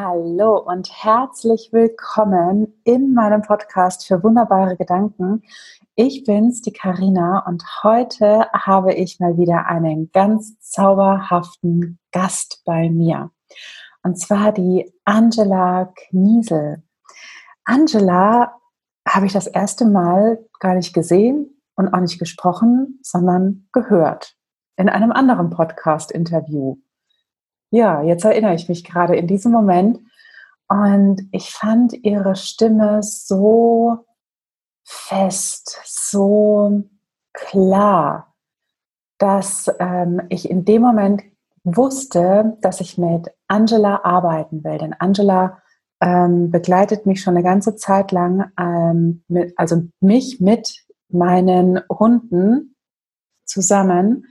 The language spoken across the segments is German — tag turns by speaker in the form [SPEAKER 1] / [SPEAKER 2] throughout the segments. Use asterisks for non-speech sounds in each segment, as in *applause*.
[SPEAKER 1] Hallo und herzlich willkommen in meinem Podcast für wunderbare Gedanken. Ich bin's, die Karina, und heute habe ich mal wieder einen ganz zauberhaften Gast bei mir. Und zwar die Angela Kniesel. Angela habe ich das erste Mal gar nicht gesehen und auch nicht gesprochen, sondern gehört in einem anderen Podcast-Interview. Ja, jetzt erinnere ich mich gerade in diesem Moment. Und ich fand ihre Stimme so fest, so klar, dass ähm, ich in dem Moment wusste, dass ich mit Angela arbeiten will. Denn Angela ähm, begleitet mich schon eine ganze Zeit lang, ähm, mit, also mich mit meinen Hunden zusammen.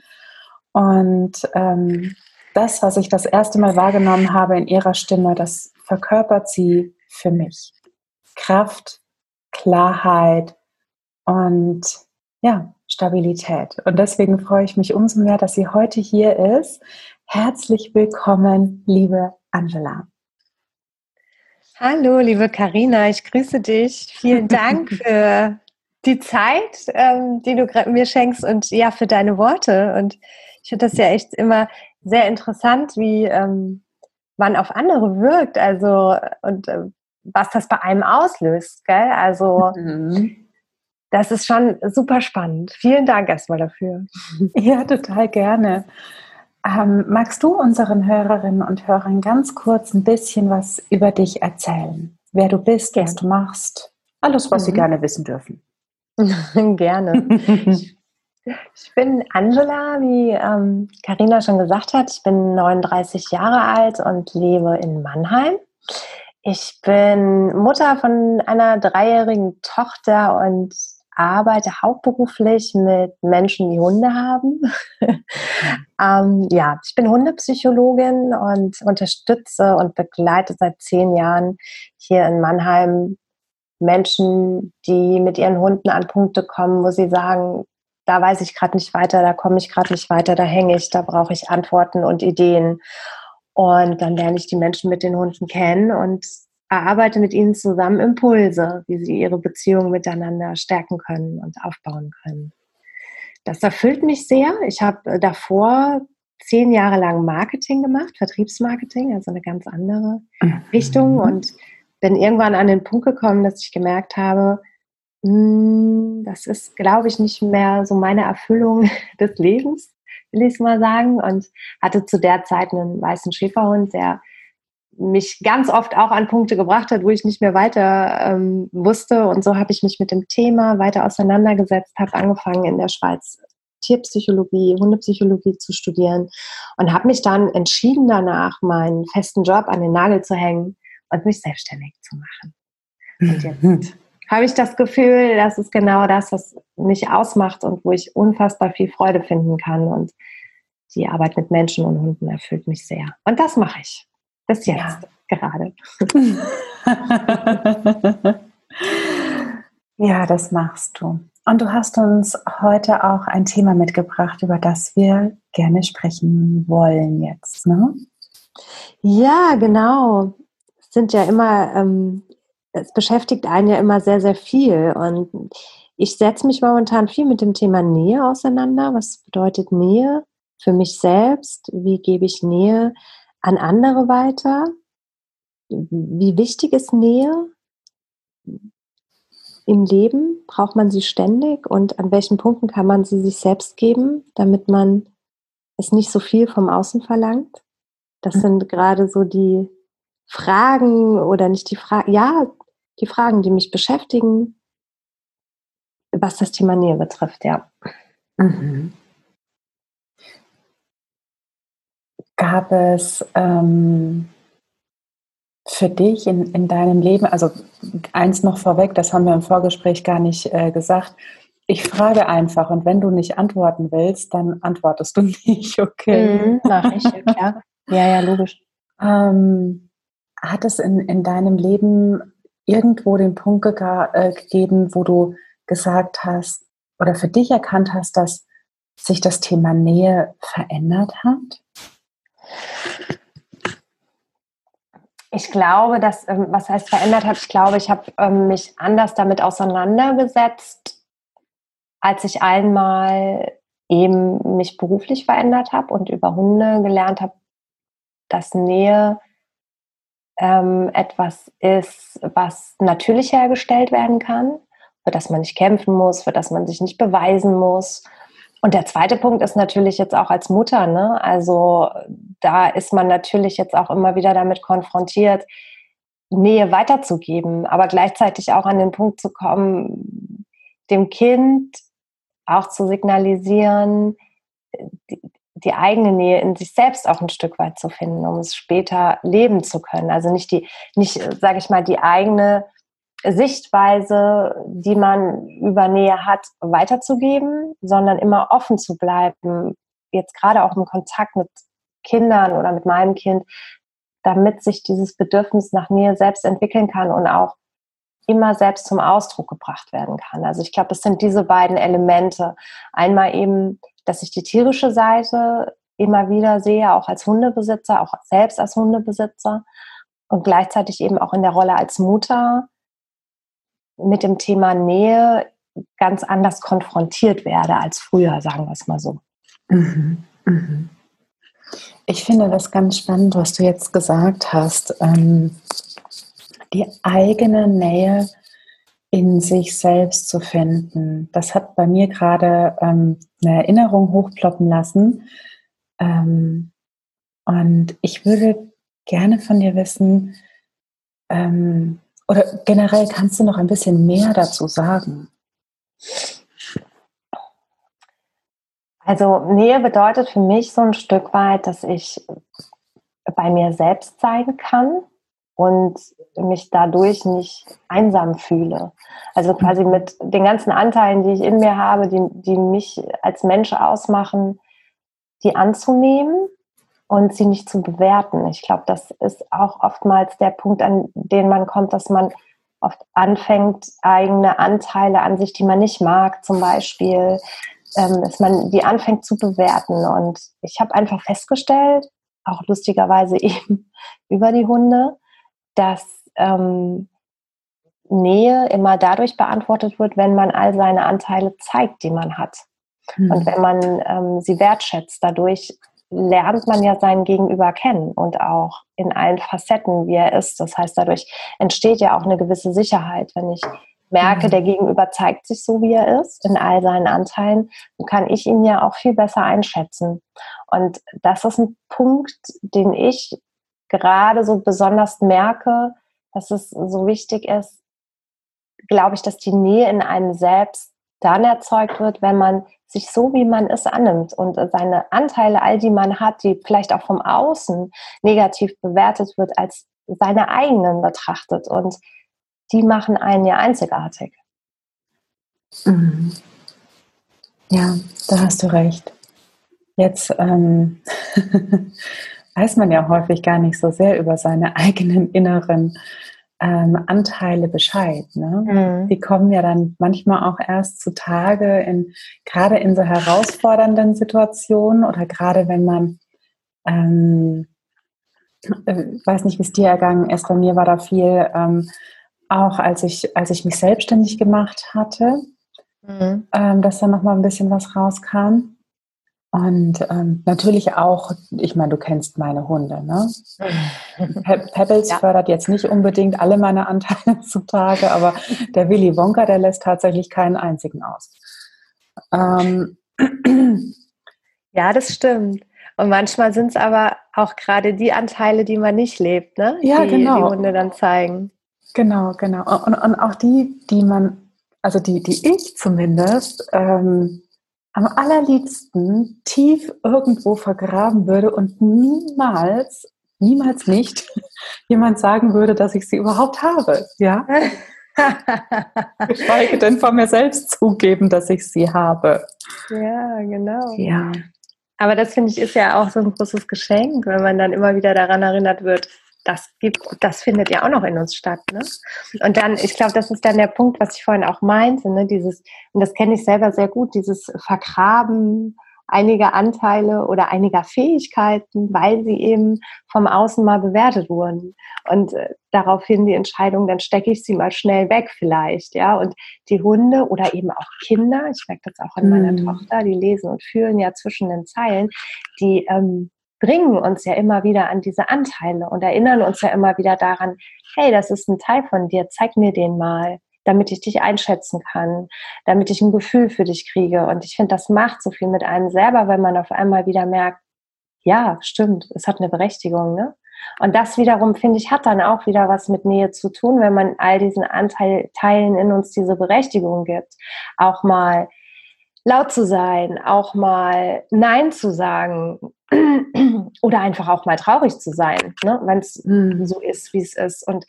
[SPEAKER 1] Und ähm, das, was ich das erste Mal wahrgenommen habe in ihrer Stimme, das verkörpert sie für mich. Kraft, Klarheit und ja, Stabilität. Und deswegen freue ich mich umso mehr, dass sie heute hier ist. Herzlich willkommen, liebe Angela.
[SPEAKER 2] Hallo, liebe Karina, ich grüße dich. Vielen *laughs* Dank für die Zeit, ähm, die du mir schenkst und ja, für deine Worte. Und ich finde das ja echt immer sehr interessant, wie ähm, man auf andere wirkt, also und äh, was das bei einem auslöst, gell? Also mhm. das ist schon super spannend. Vielen Dank erstmal dafür.
[SPEAKER 1] Ja, total gerne. Ähm, magst du unseren Hörerinnen und Hörern ganz kurz ein bisschen was über dich erzählen? Wer du bist, gerne. was du machst, alles, was mhm. sie gerne wissen dürfen. *laughs*
[SPEAKER 2] gerne. Ich *laughs* bin Angela, wie Karina ähm, schon gesagt hat. Ich bin 39 Jahre alt und lebe in Mannheim. Ich bin Mutter von einer dreijährigen Tochter und arbeite hauptberuflich mit Menschen, die Hunde haben. *laughs* ähm, ja, ich bin Hundepsychologin und unterstütze und begleite seit zehn Jahren hier in Mannheim Menschen, die mit ihren Hunden an Punkte kommen, wo sie sagen, da weiß ich gerade nicht weiter, da komme ich gerade nicht weiter, da hänge ich, da brauche ich Antworten und Ideen. Und dann lerne ich die Menschen mit den Hunden kennen und erarbeite mit ihnen zusammen Impulse, wie sie ihre Beziehungen miteinander stärken können und aufbauen können. Das erfüllt mich sehr. Ich habe davor zehn Jahre lang Marketing gemacht, Vertriebsmarketing, also eine ganz andere mhm. Richtung und bin irgendwann an den Punkt gekommen, dass ich gemerkt habe, das ist, glaube ich, nicht mehr so meine Erfüllung *laughs* des Lebens, will ich es mal sagen. Und hatte zu der Zeit einen weißen Schäferhund, der mich ganz oft auch an Punkte gebracht hat, wo ich nicht mehr weiter ähm, wusste. Und so habe ich mich mit dem Thema weiter auseinandergesetzt, habe angefangen in der Schweiz Tierpsychologie, Hundepsychologie zu studieren und habe mich dann entschieden danach, meinen festen Job an den Nagel zu hängen und mich selbstständig zu machen. Und jetzt *laughs* habe ich das Gefühl, das ist genau das, was mich ausmacht und wo ich unfassbar viel Freude finden kann. Und die Arbeit mit Menschen und Hunden erfüllt mich sehr. Und das mache ich. Bis jetzt ja. gerade. *laughs*
[SPEAKER 1] ja, das machst du. Und du hast uns heute auch ein Thema mitgebracht, über das wir gerne sprechen wollen jetzt, ne?
[SPEAKER 2] Ja, genau. Es sind ja immer ähm, es beschäftigt einen ja immer sehr, sehr viel. Und ich setze mich momentan viel mit dem Thema Nähe auseinander. Was bedeutet Nähe für mich selbst? Wie gebe ich Nähe an andere weiter? Wie wichtig ist Nähe im Leben? Braucht man sie ständig? Und an welchen Punkten kann man sie sich selbst geben, damit man es nicht so viel vom Außen verlangt? Das mhm. sind gerade so die Fragen oder nicht die Fragen, ja, die Fragen, die mich beschäftigen, was das Thema Nähe betrifft, ja. Mhm.
[SPEAKER 1] Gab es ähm, für dich in, in deinem Leben, also eins noch vorweg, das haben wir im Vorgespräch gar nicht äh, gesagt, ich frage einfach und wenn du nicht antworten willst, dann antwortest du *laughs* nicht, okay?
[SPEAKER 2] Mhm, mach ich, ja. *laughs* Ja, ja, logisch.
[SPEAKER 1] Ähm, hat es in, in deinem Leben irgendwo den Punkt ge äh, gegeben, wo du gesagt hast oder für dich erkannt hast, dass sich das Thema Nähe verändert hat?
[SPEAKER 2] Ich glaube, dass, ähm, was heißt verändert hat, ich glaube, ich habe ähm, mich anders damit auseinandergesetzt, als ich einmal eben mich beruflich verändert habe und über Hunde gelernt habe, dass Nähe ähm, etwas ist, was natürlich hergestellt werden kann, für das man nicht kämpfen muss, für das man sich nicht beweisen muss. Und der zweite Punkt ist natürlich jetzt auch als Mutter, ne? Also da ist man natürlich jetzt auch immer wieder damit konfrontiert, Nähe weiterzugeben, aber gleichzeitig auch an den Punkt zu kommen, dem Kind auch zu signalisieren, die, eigene Nähe in sich selbst auch ein Stück weit zu finden, um es später leben zu können. Also nicht die, nicht, sage ich mal, die eigene Sichtweise, die man über Nähe hat, weiterzugeben, sondern immer offen zu bleiben, jetzt gerade auch im Kontakt mit Kindern oder mit meinem Kind, damit sich dieses Bedürfnis nach Nähe selbst entwickeln kann und auch immer selbst zum Ausdruck gebracht werden kann. Also ich glaube, es sind diese beiden Elemente. Einmal eben, dass ich die tierische Seite immer wieder sehe, auch als Hundebesitzer, auch selbst als Hundebesitzer und gleichzeitig eben auch in der Rolle als Mutter mit dem Thema Nähe ganz anders konfrontiert werde als früher, sagen wir es mal so. Mhm.
[SPEAKER 1] Mhm. Ich finde das ganz spannend, was du jetzt gesagt hast. Ähm, die eigene Nähe in sich selbst zu finden. Das hat bei mir gerade ähm, eine Erinnerung hochploppen lassen. Ähm, und ich würde gerne von dir wissen, ähm, oder generell kannst du noch ein bisschen mehr dazu sagen?
[SPEAKER 2] Also Nähe bedeutet für mich so ein Stück weit, dass ich bei mir selbst sein kann und mich dadurch nicht einsam fühle. Also quasi mhm. mit den ganzen Anteilen, die ich in mir habe, die, die mich als Mensch ausmachen, die anzunehmen und sie nicht zu bewerten. Ich glaube, das ist auch oftmals der Punkt, an den man kommt, dass man oft anfängt, eigene Anteile an sich, die man nicht mag, zum Beispiel, ähm, dass man die anfängt zu bewerten. Und ich habe einfach festgestellt, auch lustigerweise *laughs* eben über die Hunde, dass ähm, Nähe immer dadurch beantwortet wird, wenn man all seine Anteile zeigt, die man hat. Mhm. Und wenn man ähm, sie wertschätzt, dadurch lernt man ja sein Gegenüber kennen und auch in allen Facetten, wie er ist. Das heißt, dadurch entsteht ja auch eine gewisse Sicherheit. Wenn ich merke, mhm. der Gegenüber zeigt sich so, wie er ist, in all seinen Anteilen, dann kann ich ihn ja auch viel besser einschätzen. Und das ist ein Punkt, den ich gerade so besonders merke, dass es so wichtig ist, glaube ich, dass die Nähe in einem selbst dann erzeugt wird, wenn man sich so, wie man ist, annimmt und seine Anteile, all die man hat, die vielleicht auch vom Außen negativ bewertet wird, als seine eigenen betrachtet. Und die machen einen ja einzigartig.
[SPEAKER 1] Mhm. Ja, da hast du recht. Jetzt ähm, *laughs* weiß man ja häufig gar nicht so sehr über seine *laughs* eigenen inneren ähm, Anteile Bescheid. Ne? Mhm. Die kommen ja dann manchmal auch erst zutage, in, gerade in so herausfordernden Situationen oder gerade wenn man, ähm, äh, weiß nicht, wie es dir ergangen ist, bei mir war da viel, ähm, auch als ich, als ich mich selbstständig gemacht hatte, mhm. ähm, dass da nochmal ein bisschen was rauskam. Und ähm, natürlich auch, ich meine, du kennst meine Hunde, ne? Pe *laughs* Pebbles ja. fördert jetzt nicht unbedingt alle meine Anteile *laughs* zutage, aber der Willy Wonka, der lässt tatsächlich keinen einzigen aus. Ähm.
[SPEAKER 2] Ja, das stimmt. Und manchmal sind es aber auch gerade die Anteile, die man nicht lebt, ne?
[SPEAKER 1] Ja,
[SPEAKER 2] die,
[SPEAKER 1] genau.
[SPEAKER 2] Die Hunde dann zeigen.
[SPEAKER 1] Genau, genau. Und, und auch die, die man, also die, die ich zumindest ähm, am allerliebsten tief irgendwo vergraben würde und niemals, niemals nicht *laughs* jemand sagen würde, dass ich sie überhaupt habe. Ja? *laughs* Geschweige denn von mir selbst zugeben, dass ich sie habe.
[SPEAKER 2] Ja, genau.
[SPEAKER 1] Ja.
[SPEAKER 2] Aber das finde ich ist ja auch so ein großes Geschenk, wenn man dann immer wieder daran erinnert wird, das gibt, das findet ja auch noch in uns statt. Ne? Und dann, ich glaube, das ist dann der Punkt, was ich vorhin auch meinte, ne? dieses, und das kenne ich selber sehr gut, dieses Vergraben einiger Anteile oder einiger Fähigkeiten, weil sie eben vom Außen mal bewertet wurden. Und äh, daraufhin die Entscheidung, dann stecke ich sie mal schnell weg vielleicht, ja. Und die Hunde oder eben auch Kinder, ich merke das auch an meiner mm. Tochter, die lesen und fühlen ja zwischen den Zeilen, die ähm, bringen uns ja immer wieder an diese Anteile und erinnern uns ja immer wieder daran, hey, das ist ein Teil von dir, zeig mir den mal damit ich dich einschätzen kann, damit ich ein Gefühl für dich kriege. Und ich finde, das macht so viel mit einem selber, wenn man auf einmal wieder merkt, ja, stimmt, es hat eine Berechtigung. Ne? Und das wiederum, finde ich, hat dann auch wieder was mit Nähe zu tun, wenn man all diesen Anteilen in uns diese Berechtigung gibt. Auch mal laut zu sein, auch mal Nein zu sagen oder einfach auch mal traurig zu sein, ne? wenn es mhm. so ist, wie es ist. Und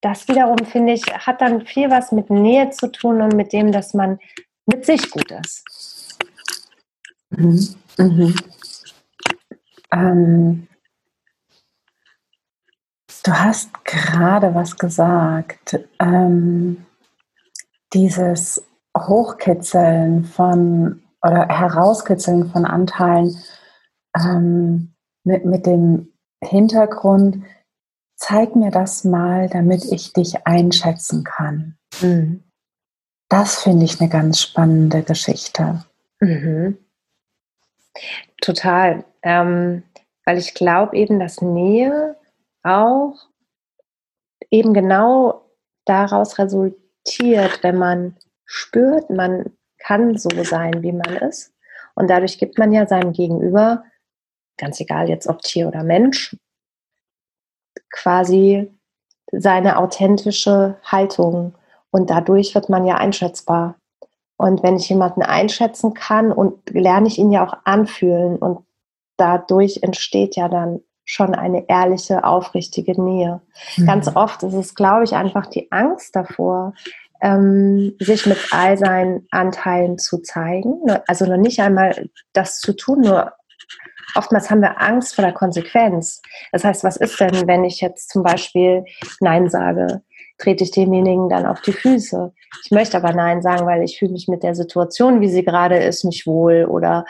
[SPEAKER 2] das wiederum, finde ich, hat dann viel was mit Nähe zu tun und mit dem, dass man mit sich gut ist.
[SPEAKER 1] Mhm. Mhm. Ähm, du hast gerade was gesagt. Ähm, dieses Hochkitzeln von oder Herauskitzeln von Anteilen ähm, mit, mit dem Hintergrund, zeig mir das mal, damit ich dich einschätzen kann. Mhm. Das finde ich eine ganz spannende Geschichte.
[SPEAKER 2] Mhm. Total. Ähm, weil ich glaube eben, dass Nähe auch eben genau daraus resultiert, wenn man spürt, man kann so sein, wie man ist. Und dadurch gibt man ja seinem Gegenüber, ganz egal jetzt ob Tier oder Mensch, quasi seine authentische Haltung und dadurch wird man ja einschätzbar. Und wenn ich jemanden einschätzen kann und lerne ich ihn ja auch anfühlen und dadurch entsteht ja dann schon eine ehrliche, aufrichtige Nähe. Mhm. Ganz oft ist es, glaube ich, einfach die Angst davor, ähm, sich mit all seinen Anteilen zu zeigen. Also noch nicht einmal das zu tun, nur oftmals haben wir Angst vor der Konsequenz. Das heißt, was ist denn, wenn ich jetzt zum Beispiel Nein sage? Trete ich demjenigen dann auf die Füße? Ich möchte aber Nein sagen, weil ich fühle mich mit der Situation, wie sie gerade ist, nicht wohl oder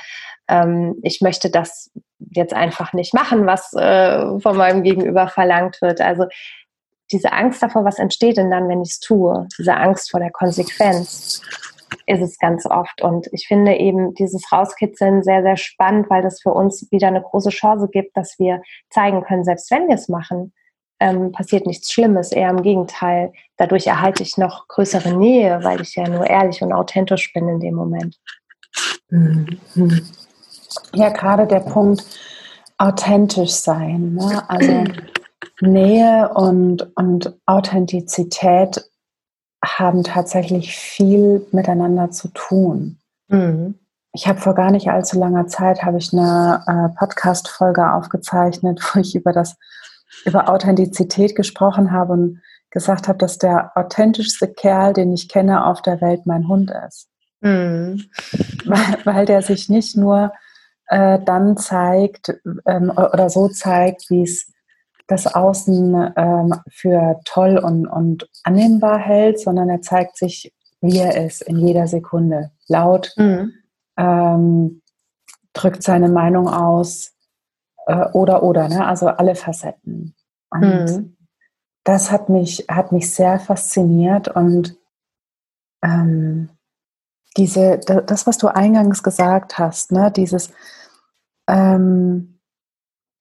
[SPEAKER 2] ähm, ich möchte das jetzt einfach nicht machen, was äh, von meinem Gegenüber verlangt wird. Also diese Angst davor, was entsteht denn dann, wenn ich es tue? Diese Angst vor der Konsequenz ist es ganz oft. Und ich finde eben dieses Rauskitzeln sehr, sehr spannend, weil das für uns wieder eine große Chance gibt, dass wir zeigen können, selbst wenn wir es machen, ähm, passiert nichts Schlimmes, eher im Gegenteil. Dadurch erhalte ich noch größere Nähe, weil ich ja nur ehrlich und authentisch bin in dem Moment.
[SPEAKER 1] Mhm. Ja, gerade der Punkt authentisch sein. Ne? Also Nähe und, und Authentizität haben tatsächlich viel miteinander zu tun. Mhm. Ich habe vor gar nicht allzu langer Zeit habe ich eine äh, Podcast-Folge aufgezeichnet, *laughs* wo ich über das über Authentizität gesprochen habe und gesagt habe, dass der authentischste Kerl, den ich kenne auf der Welt, mein Hund ist. Mhm. *laughs* Weil, weil der sich nicht nur äh, dann zeigt ähm, oder so zeigt, wie es das Außen ähm, für toll und, und annehmbar hält, sondern er zeigt sich, wie er ist, in jeder Sekunde. Laut, mhm. ähm, drückt seine Meinung aus äh, oder oder, ne? also alle Facetten. Und mhm. das hat mich, hat mich sehr fasziniert und ähm, diese, das, was du eingangs gesagt hast, ne, dieses ähm,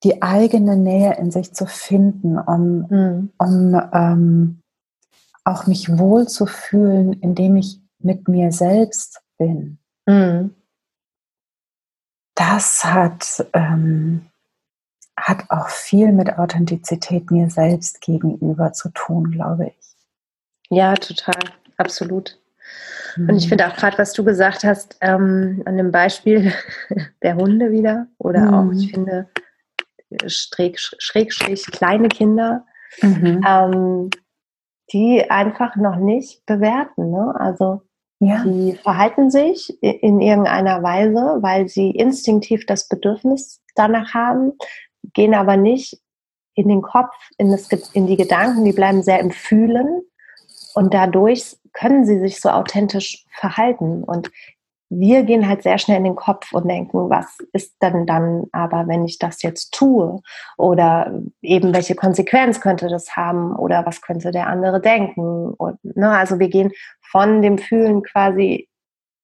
[SPEAKER 1] die eigene Nähe in sich zu finden, um, mhm. um ähm, auch mich wohl zu fühlen, indem ich mit mir selbst bin. Mhm. Das hat, ähm, hat auch viel mit Authentizität mir selbst gegenüber zu tun, glaube ich.
[SPEAKER 2] Ja, total, absolut. Und ich mhm. finde auch gerade, was du gesagt hast, ähm, an dem Beispiel *laughs* der Hunde wieder, oder mhm. auch, ich finde, Schrägstrich kleine Kinder, mhm. ähm, die einfach noch nicht bewerten. Ne? Also ja. die verhalten sich in irgendeiner Weise, weil sie instinktiv das Bedürfnis danach haben, gehen aber nicht in den Kopf, in, das, in die Gedanken, die bleiben sehr im Fühlen und dadurch können sie sich so authentisch verhalten. Und wir gehen halt sehr schnell in den Kopf und denken, was ist denn dann aber, wenn ich das jetzt tue? Oder eben, welche Konsequenz könnte das haben? Oder was könnte der andere denken? Und, ne, also wir gehen von dem Fühlen quasi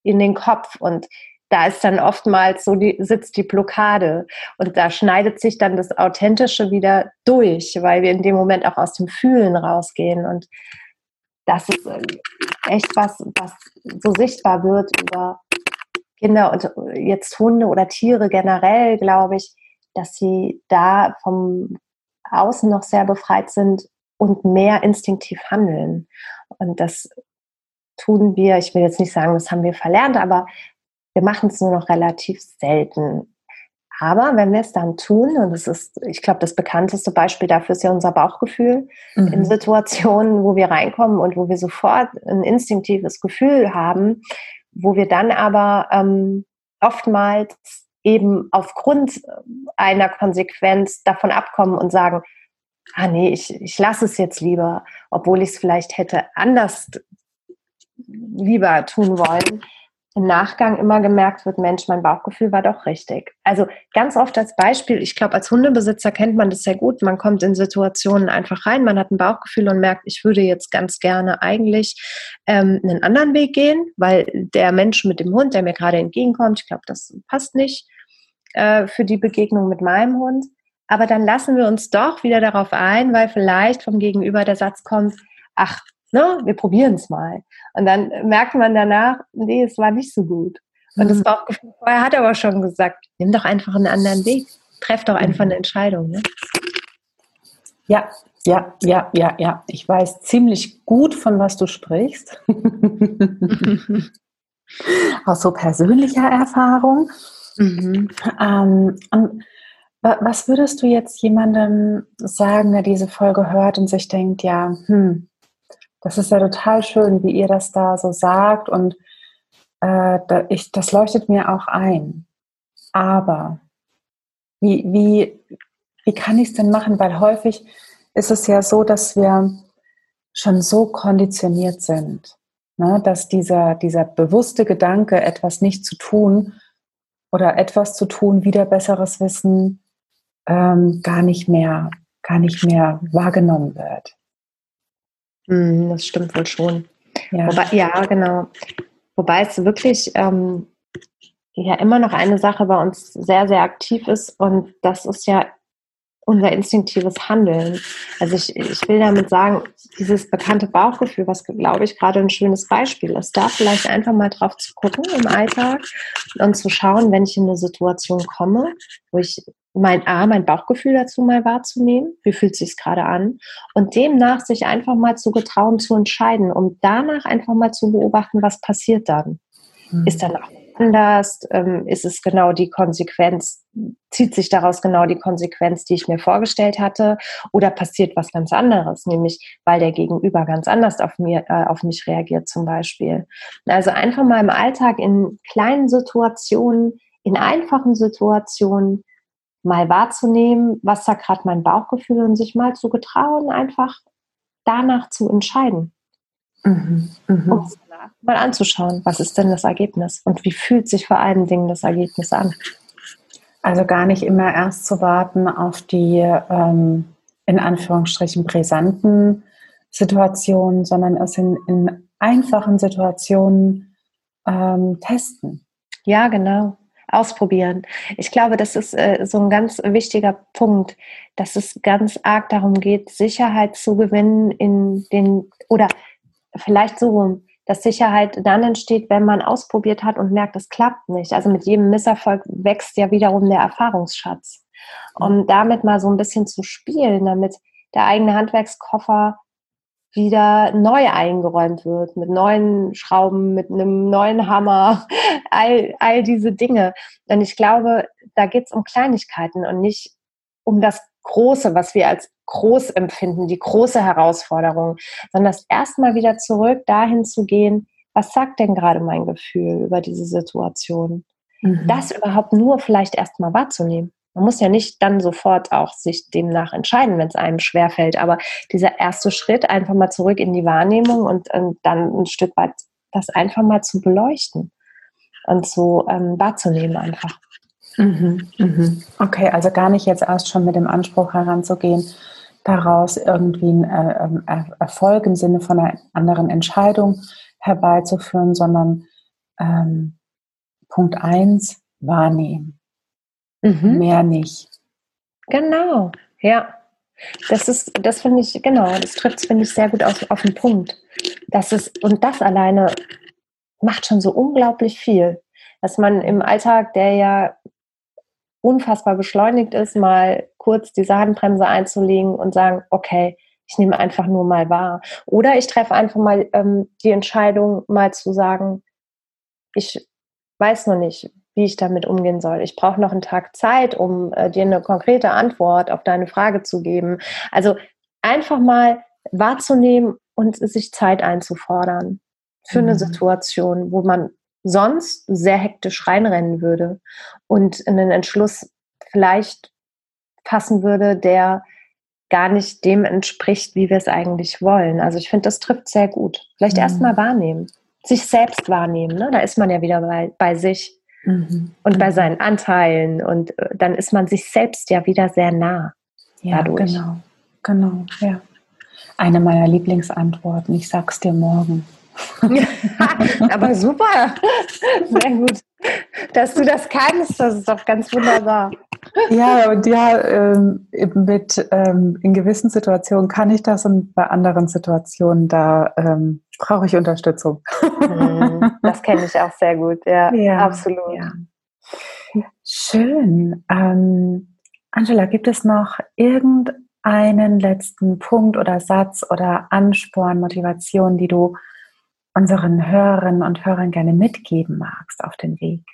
[SPEAKER 2] in den Kopf und da ist dann oftmals so die, sitzt die Blockade und da schneidet sich dann das Authentische wieder durch, weil wir in dem Moment auch aus dem Fühlen rausgehen und das ist äh, echt was, was so sichtbar wird über Kinder und jetzt Hunde oder Tiere generell, glaube ich, dass sie da vom Außen noch sehr befreit sind und mehr instinktiv handeln. Und das tun wir, ich will jetzt nicht sagen, das haben wir verlernt, aber wir machen es nur noch relativ selten. Aber wenn wir es dann tun, und das ist, ich glaube, das bekannteste Beispiel dafür ist ja unser Bauchgefühl, mhm. in Situationen, wo wir reinkommen und wo wir sofort ein instinktives Gefühl haben, wo wir dann aber ähm, oftmals eben aufgrund einer Konsequenz davon abkommen und sagen, ah nee, ich, ich lasse es jetzt lieber, obwohl ich es vielleicht hätte anders lieber tun wollen, im Nachgang immer gemerkt wird, Mensch, mein Bauchgefühl war doch richtig. Also ganz oft als Beispiel, ich glaube, als Hundebesitzer kennt man das sehr gut. Man kommt in Situationen einfach rein, man hat ein Bauchgefühl und merkt, ich würde jetzt ganz gerne eigentlich ähm, einen anderen Weg gehen, weil der Mensch mit dem Hund, der mir gerade entgegenkommt, ich glaube, das passt nicht äh, für die Begegnung mit meinem Hund. Aber dann lassen wir uns doch wieder darauf ein, weil vielleicht vom Gegenüber der Satz kommt, ach, ne, wir probieren es mal. Und dann merkt man danach, nee, es war nicht so gut. Und das Bauchgefühl mhm. vorher hat aber schon gesagt, nimm doch einfach einen anderen Weg. Treff doch einfach eine Entscheidung. Ne?
[SPEAKER 1] Ja, ja, ja, ja, ja. Ich weiß ziemlich gut, von was du sprichst. *laughs* Aus so persönlicher Erfahrung. Mhm. Ähm, was würdest du jetzt jemandem sagen, der diese Folge hört und sich denkt, ja, hm, das ist ja total schön, wie ihr das da so sagt und äh, ich, das leuchtet mir auch ein. Aber wie, wie, wie kann ich es denn machen? Weil häufig ist es ja so, dass wir schon so konditioniert sind, ne? dass dieser, dieser bewusste Gedanke, etwas nicht zu tun oder etwas zu tun, wieder besseres Wissen, ähm, gar nicht mehr, gar nicht mehr wahrgenommen wird.
[SPEAKER 2] Hm, das stimmt wohl schon. Ja, Wobei, ja genau. Wobei es wirklich ähm, ja immer noch eine Sache bei uns sehr, sehr aktiv ist und das ist ja unser instinktives Handeln. Also ich, ich will damit sagen, dieses bekannte Bauchgefühl, was glaube ich gerade ein schönes Beispiel ist, da vielleicht einfach mal drauf zu gucken im Alltag und zu schauen, wenn ich in eine Situation komme, wo ich mein A, mein Bauchgefühl dazu mal wahrzunehmen, wie fühlt sich gerade an und demnach sich einfach mal zu getrauen zu entscheiden, um danach einfach mal zu beobachten, was passiert dann. Mhm. Ist dann auch anders? Ähm, ist es genau die Konsequenz? Zieht sich daraus genau die Konsequenz, die ich mir vorgestellt hatte? Oder passiert was ganz anderes, nämlich weil der Gegenüber ganz anders auf, mir, äh, auf mich reagiert zum Beispiel? Also einfach mal im Alltag in kleinen Situationen, in einfachen Situationen mal wahrzunehmen, was da gerade mein Bauchgefühl und sich mal zu getrauen, einfach danach zu entscheiden. Mhm, mh. Mal anzuschauen, was ist denn das Ergebnis und wie fühlt sich vor allen Dingen das Ergebnis an.
[SPEAKER 1] Also gar nicht immer erst zu warten auf die ähm, in Anführungsstrichen brisanten Situationen, sondern es in, in einfachen Situationen ähm, testen.
[SPEAKER 2] Ja, genau ausprobieren. Ich glaube, das ist äh, so ein ganz wichtiger Punkt, dass es ganz arg darum geht, Sicherheit zu gewinnen in den oder vielleicht so rum, dass Sicherheit dann entsteht, wenn man ausprobiert hat und merkt, es klappt nicht. Also mit jedem Misserfolg wächst ja wiederum der Erfahrungsschatz. Um damit mal so ein bisschen zu spielen, damit der eigene Handwerkskoffer wieder neu eingeräumt wird, mit neuen Schrauben, mit einem neuen Hammer, *laughs* all, all diese Dinge. Und ich glaube, da geht es um Kleinigkeiten und nicht um das Große, was wir als groß empfinden, die große Herausforderung, sondern das erstmal wieder zurück dahin zu gehen, was sagt denn gerade mein Gefühl über diese Situation? Mhm. Das überhaupt nur vielleicht erstmal wahrzunehmen. Man muss ja nicht dann sofort auch sich demnach entscheiden, wenn es einem schwerfällt. Aber dieser erste Schritt, einfach mal zurück in die Wahrnehmung und, und dann ein Stück weit das einfach mal zu beleuchten. und so ähm, wahrzunehmen einfach.
[SPEAKER 1] Mhm, mhm. Okay, also gar nicht jetzt erst schon mit dem Anspruch heranzugehen, daraus irgendwie einen äh, ähm, Erfolg im Sinne von einer anderen Entscheidung herbeizuführen, sondern ähm, Punkt eins wahrnehmen. Mhm. Mehr nicht.
[SPEAKER 2] Genau, ja. Das ist, das finde ich, genau, das trifft finde ich sehr gut auf, auf den Punkt. Das ist, und das alleine macht schon so unglaublich viel. Dass man im Alltag, der ja unfassbar beschleunigt ist, mal kurz diese Handbremse einzulegen und sagen, okay, ich nehme einfach nur mal wahr. Oder ich treffe einfach mal ähm, die Entscheidung, mal zu sagen, ich weiß noch nicht, wie ich damit umgehen soll. Ich brauche noch einen Tag Zeit, um äh, dir eine konkrete Antwort auf deine Frage zu geben. Also einfach mal wahrzunehmen und sich Zeit einzufordern für mhm. eine Situation, wo man sonst sehr hektisch reinrennen würde und einen Entschluss vielleicht passen würde, der gar nicht dem entspricht, wie wir es eigentlich wollen. Also ich finde, das trifft sehr gut. Vielleicht mhm. erst mal wahrnehmen, sich selbst wahrnehmen. Ne? Da ist man ja wieder bei, bei sich mhm. und bei mhm. seinen Anteilen und äh, dann ist man sich selbst ja wieder sehr nah.
[SPEAKER 1] Ja, dadurch. genau, genau, ja. Eine meiner Lieblingsantworten, ich sag's dir morgen. *laughs*
[SPEAKER 2] Aber super, *laughs* sehr gut, dass du das kannst. Das ist doch ganz wunderbar.
[SPEAKER 1] Ja, und ja, ähm, mit ähm, in gewissen Situationen kann ich das und bei anderen Situationen da ähm, brauche ich Unterstützung.
[SPEAKER 2] Mhm. Das kenne ich auch sehr gut. Ja, *laughs* ja absolut. Ja.
[SPEAKER 1] Schön. Ähm, Angela, gibt es noch irgendeinen letzten Punkt oder Satz oder Ansporn, Motivation, die du unseren Hörerinnen und Hörern gerne mitgeben magst auf den Weg?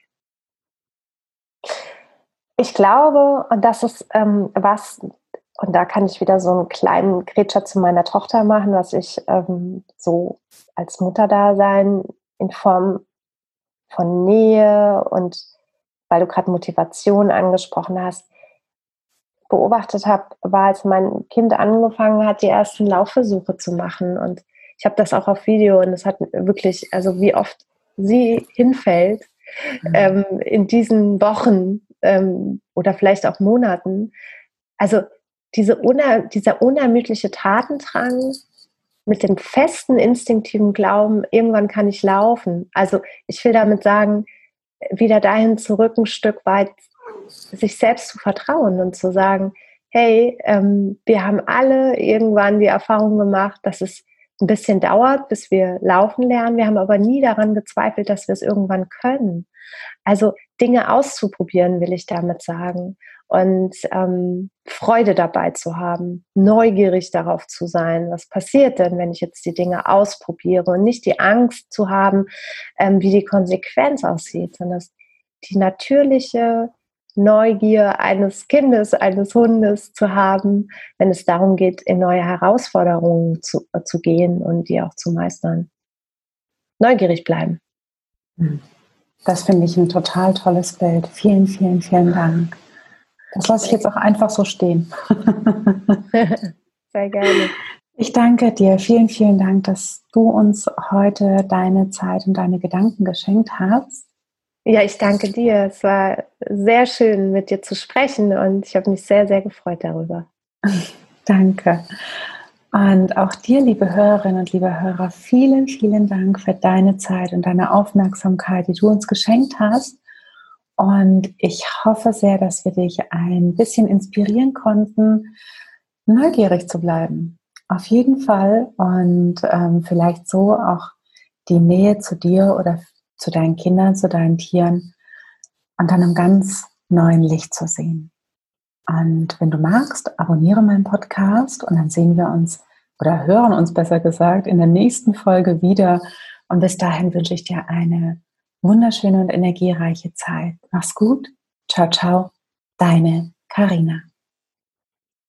[SPEAKER 2] Ich glaube, und das ist ähm, was, und da kann ich wieder so einen kleinen Grätscher zu meiner Tochter machen, was ich ähm, so als Mutterdasein in Form von Nähe und weil du gerade Motivation angesprochen hast, beobachtet habe, war, als mein Kind angefangen hat, die ersten Laufversuche zu machen. Und ich habe das auch auf Video und es hat wirklich, also wie oft sie hinfällt mhm. ähm, in diesen Wochen ähm, oder vielleicht auch Monaten. Also diese uner, dieser unermüdliche Tatendrang mit dem festen instinktiven Glauben, irgendwann kann ich laufen. Also ich will damit sagen, wieder dahin zurück ein Stück weit sich selbst zu vertrauen und zu sagen, hey, ähm, wir haben alle irgendwann die Erfahrung gemacht, dass es ein bisschen dauert, bis wir laufen lernen. Wir haben aber nie daran gezweifelt, dass wir es irgendwann können. Also Dinge auszuprobieren, will ich damit sagen. Und ähm, Freude dabei zu haben, neugierig darauf zu sein, was passiert denn, wenn ich jetzt die Dinge ausprobiere und nicht die Angst zu haben, ähm, wie die Konsequenz aussieht, sondern die natürliche Neugier eines Kindes, eines Hundes zu haben, wenn es darum geht, in neue Herausforderungen zu, äh, zu gehen und die auch zu meistern. Neugierig bleiben.
[SPEAKER 1] Hm. Das finde ich ein total tolles Bild. Vielen, vielen, vielen Dank. Das lasse ich jetzt auch einfach so stehen. *laughs*
[SPEAKER 2] Sehr gerne.
[SPEAKER 1] Ich danke dir. Vielen, vielen Dank, dass du uns heute deine Zeit und deine Gedanken geschenkt hast.
[SPEAKER 2] Ja, ich danke dir. Es war sehr schön, mit dir zu sprechen und ich habe mich sehr, sehr gefreut darüber. *laughs*
[SPEAKER 1] danke. Und auch dir, liebe Hörerinnen und liebe Hörer, vielen, vielen Dank für deine Zeit und deine Aufmerksamkeit, die du uns geschenkt hast. Und ich hoffe sehr, dass wir dich ein bisschen inspirieren konnten, neugierig zu bleiben. Auf jeden Fall. Und ähm, vielleicht so auch die Nähe zu dir oder zu deinen Kindern, zu deinen Tieren und dann im ganz neuen Licht zu sehen. Und wenn du magst, abonniere meinen Podcast und dann sehen wir uns oder hören uns besser gesagt in der nächsten Folge wieder. Und bis dahin wünsche ich dir eine wunderschöne und energiereiche Zeit. Mach's gut. Ciao, ciao. Deine Karina.